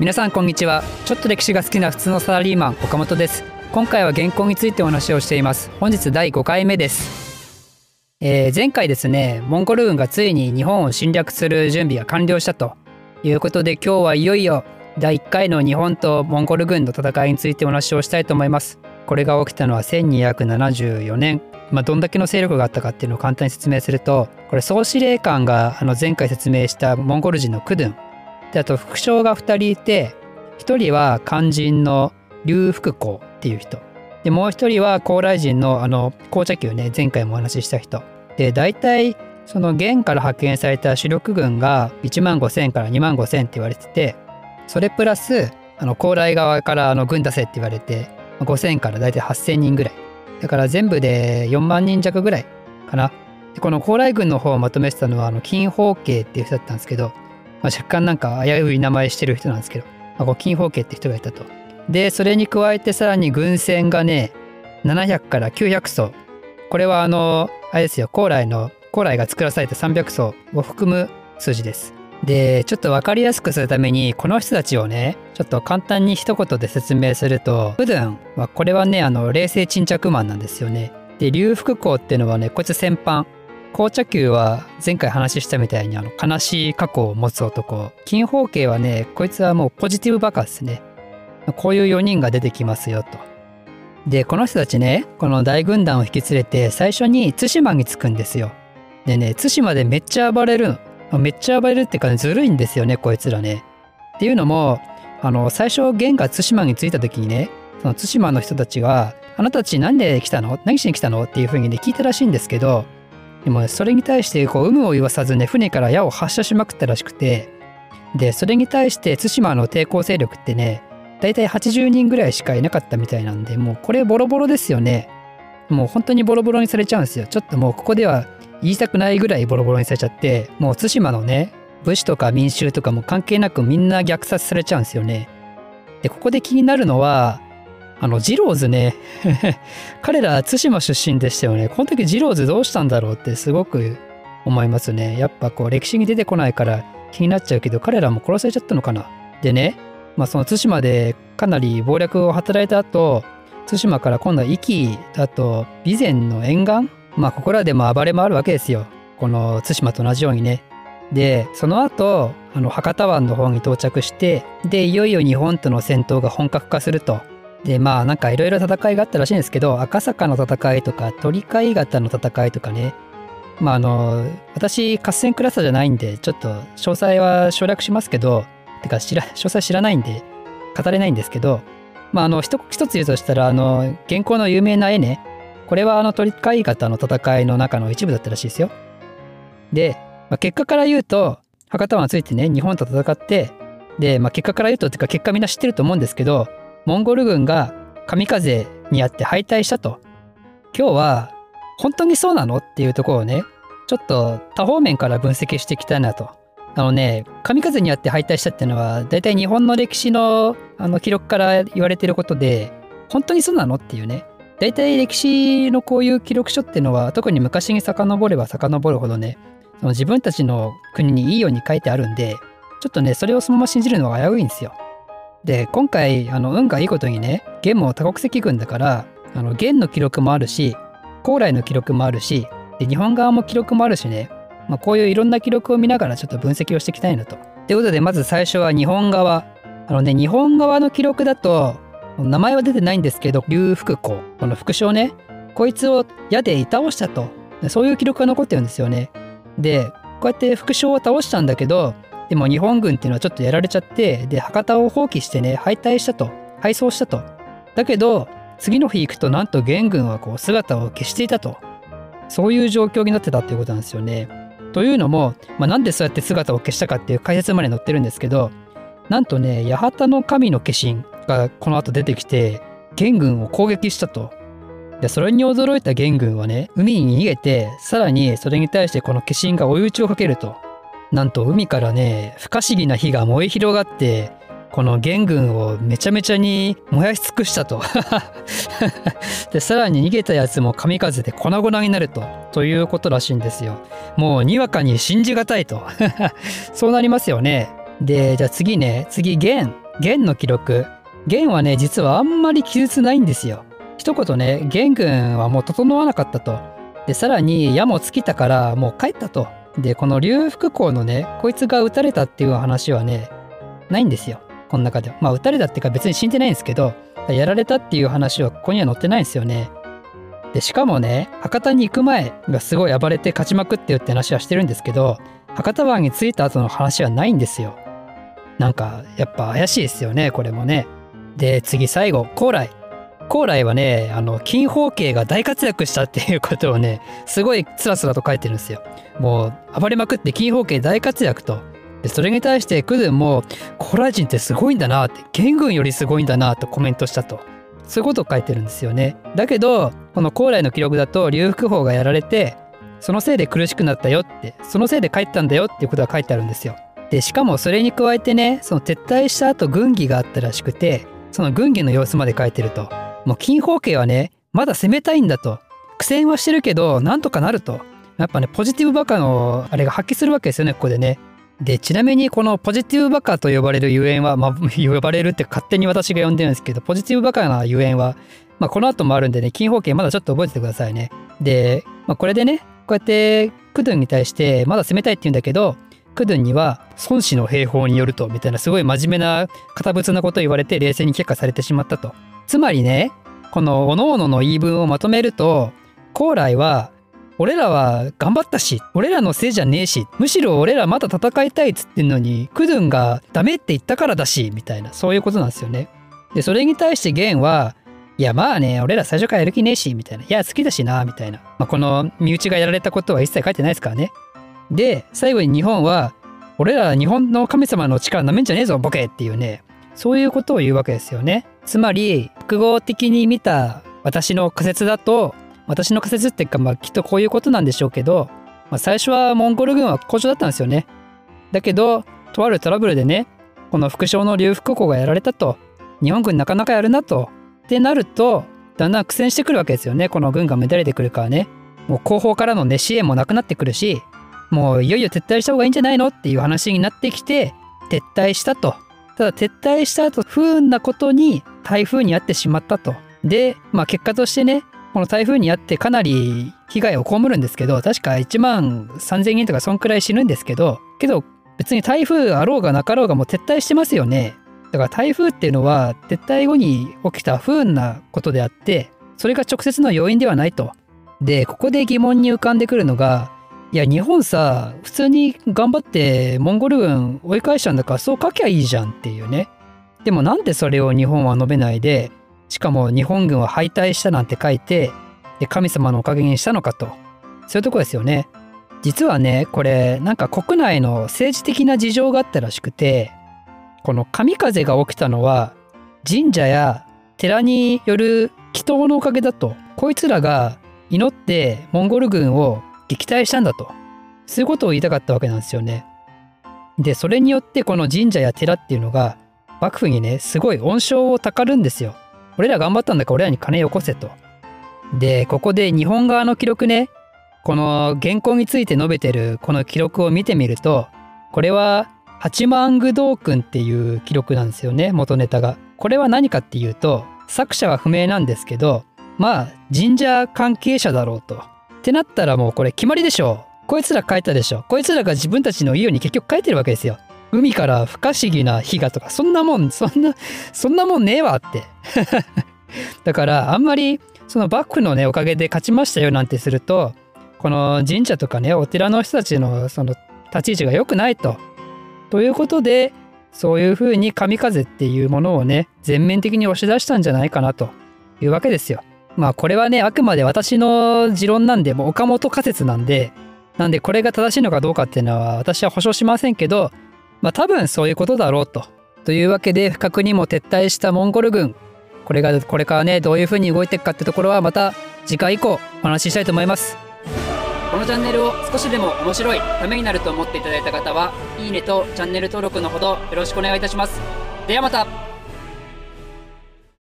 皆さんこんにちは。ちょっと歴史が好きな普通のサラリーマン岡本です。今回は原稿についてお話をしています。本日第5回目です、えー前回ですねモンゴル軍がついに日本を侵略する準備が完了したと。いうことで今日はいよいよ第1回の日本とモンゴル軍の戦いについてお話をしたいと思います。これが起きたのは1274年。まあ、どんだけの勢力があったかっていうのを簡単に説明するとこれ総司令官があの前回説明したモンゴル人のクドゥン。であと副将が2人いて1人は肝心の劉福光っていう人。でもう1人は高麗人のあの紅茶球ね前回もお話しした人。で大体その元から派遣された主力軍が1万5,000から2万5,000って言われててそれプラスあの高麗側からあの軍出せって言われて5,000から大体8,000人ぐらい。だから全部で4万人弱ぐらいかな。この高麗軍の方をまとめてたのはあの金宝慶っていう人だったんですけど、まあ、若干なんか危うい名前してる人なんですけど、まあ、こう金宝慶って人がいたと。でそれに加えてさらに軍船がね700から900艘。これはあのあれですよ高麗の高麗が作らされた300艘を含む数字です。でちょっと分かりやすくするためにこの人たちをねちょっと簡単に一言で説明すると普段はこれはねあの冷静沈着マンなんですよね。で劉福光っていうのはねこいつ戦犯紅茶球は前回話したみたいにあの悲しい過去を持つ男。金宝慶はねこいつはもうポジティブバカですね。こういう4人が出てきますよと。でこの人たちねこの大軍団を引き連れて最初に対馬に着くんですよ。でね対馬でめっちゃ暴れるのめっちゃ暴れるっていうか、ね、ずるいんですよねこいつらね。っていうのもあの最初元が対馬に着いた時にねその対馬の人たちが「あなたたち何で来たの？何しに来たの?」っていうふうにね聞いたらしいんですけどでもそれに対してこう有無を言わさずね船から矢を発射しまくったらしくてでそれに対して対馬の抵抗勢力ってね大体80人ぐらいしかいなかったみたいなんでもうこれボロボロですよね。もう本当にボロボロにされちゃうんですよ。ちょっともうここでは言いたくないぐらいボロボロにされちゃってもう対馬のね武士とか民衆とかも関係なくみんな虐殺されちゃうんですよね。でここで気になるのはあのジローズね。彼ら対馬出身でしたよね。この時ジローズどうしたんだろうってすごく思いますね。やっぱこう歴史に出てこないから気になっちゃうけど彼らも殺されちゃったのかな。でねまあその対馬でかなり謀略を働いた後対馬から今度は壱岐あと備前の沿岸まあここらでも暴れ回るわけですよ。この対馬と同じようにね。でその後あの博多湾の方に到着してでいよいよ日本との戦闘が本格化すると。でまあなんかいろいろ戦いがあったらしいんですけど赤坂の戦いとか鳥飼型の戦いとかねまああの私合戦クラスターじゃないんでちょっと詳細は省略しますけどてか知ら詳細知らないんで語れないんですけどまああの一一つ言うとしたらあの現行の有名な絵ねこれはあの鳥飼型の戦いの中の一部だったらしいですよ。で、まあ、結果から言うと博多湾ついてね日本と戦ってで、まあ、結果から言うとっていうか結果みんな知ってると思うんですけどモンゴル軍が神風にあって敗退したと。今日は本当にそうなのっていうところをねちょっと多方面から分析していきたいなと。あのね神風にあって敗退したっていうのは大体日本の歴史のあの記録から言われてることで本当にそうなのっていうね大体歴史のこういう記録書っていうのは特に昔に遡れば遡るほどねその自分たちの国にいいように書いてあるんでちょっとねそれをそのまま信じるのが危ういんですよ。で今回あの運がいいことにね元も多国籍軍だからあの元の記録もあるし高麗の記録もあるしで日本側も記録もあるしね、まあ、こういういろんな記録を見ながらちょっと分析をしていきたいなと。ということでまず最初は日本側。あのね日本側の記録だと名前は出てないんですけど劉福光この副将ね。こいつを矢で倒したと。そういう記録が残ってるんですよね。でこうやって副将を倒したんだけどでも日本軍っていうのはちょっとやられちゃってで博多を放棄してね敗退したと敗走したとだけど次の日行くとなんと元軍はこう姿を消していたとそういう状況になってたっていうことなんですよねというのも、まあ、なんでそうやって姿を消したかっていう解説まで載ってるんですけどなんとね八幡の神の化身がこの後出てきて元軍を攻撃したと。でそれに驚いた元軍はね海に逃げてさらにそれに対してこの化身が追い打ちをかけると。なんと海からね不可思議な火が燃え広がってこの元軍をめちゃめちゃに燃やし尽くしたと。でさらに逃げたやつも神風で粉々になるとということらしいんですよ。もうにわかに信じがたいと。そうなりますよね。でじゃあ次ね。次元。元の記録。元はね実はあんまり記述ないんですよ。一言ね元軍はもう整わなかったと。でさらに矢も尽きたからもう帰ったと。でこの龍福公のねこいつが撃たれたっていう話はねないんですよ。この中でまあ撃たれたっていうか別に死んでないんですけどやられたっていう話はここには載ってないんですよね。でしかもね博多に行く前がすごい暴れて勝ちまくってるって話はしてるんですけど博多湾に着いた後の話はないんですよ。なんかやっぱ怪しいですよねこれもね。で次最後高麗。高麗はねあの金宝慶が大活躍したっていうことをねすごいつらつらと書いてるんですよ。もう暴れまくって金宝慶大活躍と。でそれに対してクドゥンも高麗人ってすごいんだなって元軍よりすごいんだなとコメントしたと。そういうことを書いてるんですよね。だけどこの高麗の記録だと劉福法がやられてそのせいで苦しくなったよってそのせいで帰ったんだよっていうことが書いてあるんですよ。でしかもそれに加えてねその撤退した後軍議があったらしくてその軍議の様子まで書いてると。もう金宝家はねまだ攻めたいんだと。苦戦はしてるけどなんとかなると。やっぱねポジティブバカのあれが発揮するわけですよねここでね。でちなみにこのポジティブバカと呼ばれるゆえんは、まあ、呼ばれるって勝手に私が呼んでるんですけどポジティブバカなゆえんは、まあ、この後もあるんでね金宝家まだちょっと覚えててくださいね。で、まあ、これでねこうやってクドゥンに対してまだ攻めたいって言うんだけどクドゥンには孫子の兵法によるとみたいなすごい真面目な堅物なことを言われて冷静に却下されてしまったと。つまりねこの各々の言い分をまとめると高麗は俺らは頑張ったし俺らのせいじゃねえしむしろ俺らまだ戦いたいっつってんのにクドゥンがダメって言ったからだしみたいなそういうことなんですよね。でそれに対してゲンはいやまあね俺ら最初からやる気ねえしみたいないや好きだしなみたいな、まあ、この身内がやられたことは一切書いてないですからね。で最後に日本は俺ら日本の神様の力なめんじゃねえぞボケっていうねそういうことを言うわけですよね。つまり複合的に見た私の仮説だと私の仮説っていうか、まあ、きっとこういうことなんでしょうけど、まあ、最初はモンゴル軍は好調だったんですよね。だけどとあるトラブルでねこの副将の劉福公がやられたと日本軍なかなかやるなとってなるとだんだん苦戦してくるわけですよねこの軍が乱れてくるからね。もう後方からのね支援もなくなってくるしもういよいよ撤退した方がいいんじゃないの？っていう話になってきて撤退したと。ただ撤退した後不運なことに台風に遭ってしまったと。で、まあ結果としてね、この台風に遭ってかなり被害を被るんですけど、確か1万3000人とかそんくらい死ぬんですけど、けど別に台風あろうがなかろうがもう撤退してますよね。だから台風っていうのは撤退後に起きた不運なことであって、それが直接の要因ではないと。で、ここで疑問に浮かんでくるのが、いや、日本さ、普通に頑張ってモンゴル軍追い返したんだからそう書きゃいいじゃんっていうね。でもなんでそれを日本は述べないで、しかも日本軍は敗退したなんて書いて、で神様のおかげにしたのかと。そういうとこですよね。実はね、これなんか国内の政治的な事情があったらしくて、この神風が起きたのは神社や寺による祈祷のおかげだと。こいつらが祈ってモンゴル軍を撃退したんだと。そういうことを言いたかったわけなんですよね。で、それによってこの神社や寺っていうのが幕府にね、すごい恩賞をたかるんですよ。俺ら頑張ったんだから俺らに金よこせと。で、ここで日本側の記録ね、この原稿について述べてるこの記録を見てみると、これは八幡宮道訓っていう記録なんですよね、元ネタが。これは何かっていうと、作者は不明なんですけど、まあ神社関係者だろうと。ってなったらもうこれ決まりでしょう。こいつら書いたでしょ。こいつらが自分たちの家に結局書いてるわけですよ。海から不可思議な火がとか、そんなもん、そんな、そんなもんねえわって。だからあんまりその幕府のねおかげで勝ちましたよなんてするとこの神社とかねお寺の人たちのその立ち位置が良くないと。ということでそういうふうに神風っていうものをね全面的に押し出したんじゃないかなというわけですよ。まあこれはね、あくまで私の持論なんで、もう岡本仮説なんで、なんでこれが正しいのかどうかっていうのは私は保証しませんけど、まあ多分そういうことだろうと。というわけで、不覚にも撤退したモンゴル軍、これが、これからね、どういう風に動いていくかってところはまた次回以降お話ししたいと思います。このチャンネルを少しでも面白い、ためになると思っていただいた方は、いいねとチャンネル登録のほどよろしくお願いいたします。ではまた